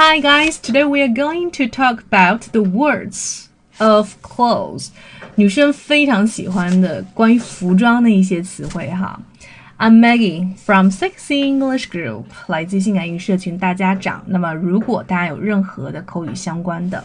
Hi guys, today we are going to talk about the words of clothes. 女生非常喜欢的关于服装的一些词汇哈。I'm Maggie from Sexy English Group，来自性感英语社群大家长。那么，如果大家有任何的口语相关的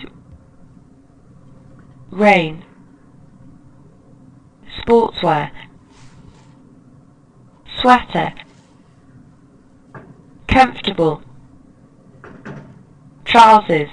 rain, sportswear, sweater, comfortable, trousers,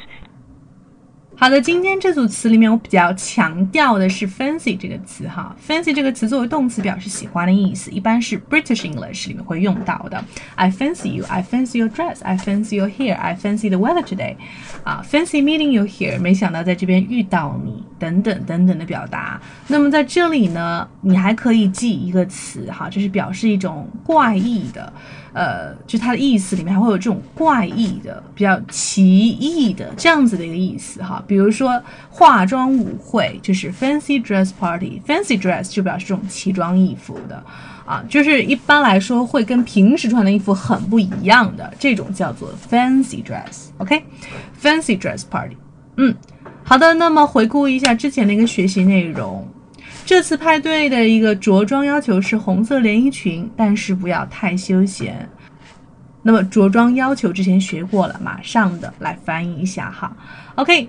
好的，今天这组词里面，我比较强调的是 fancy 这个词哈。fancy 这个词作为动词表示喜欢的意思，一般是 British English 里面会用到的。I fancy you, I fancy your dress, I fancy your hair, I fancy the weather today。啊，fancy meeting you here，没想到在这边遇到你，等等等等的表达。那么在这里呢，你还可以记一个词哈，就是表示一种怪异的。呃，就它的意思里面还会有这种怪异的、比较奇异的这样子的一个意思哈。比如说化妆舞会就是 fancy dress party，fancy dress 就表示这种奇装异服的啊，就是一般来说会跟平时穿的衣服很不一样的这种叫做 fancy dress，OK？fancy dress party，嗯，好的，那么回顾一下之前的一个学习内容。这次派对的一个着装要求是红色连衣裙，但是不要太休闲。那么着装要求之前学过了，马上的来翻译一下哈。OK，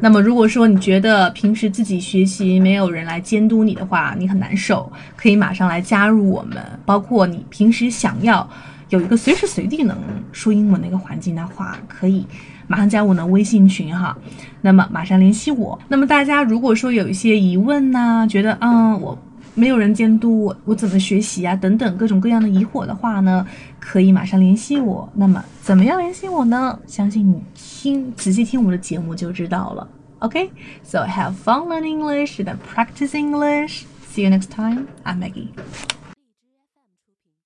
那么如果说你觉得平时自己学习没有人来监督你的话，你很难受，可以马上来加入我们。包括你平时想要有一个随时随地能说英文的一个环境的话，可以。马上加我的微信群哈，那么马上联系我。那么大家如果说有一些疑问呢，觉得嗯我没有人监督我，我怎么学习啊等等各种各样的疑惑的话呢，可以马上联系我。那么怎么样联系我呢？相信你听仔细听我们的节目就知道了。OK，so have fun learning English and practice English. See you next time. I'm Maggie.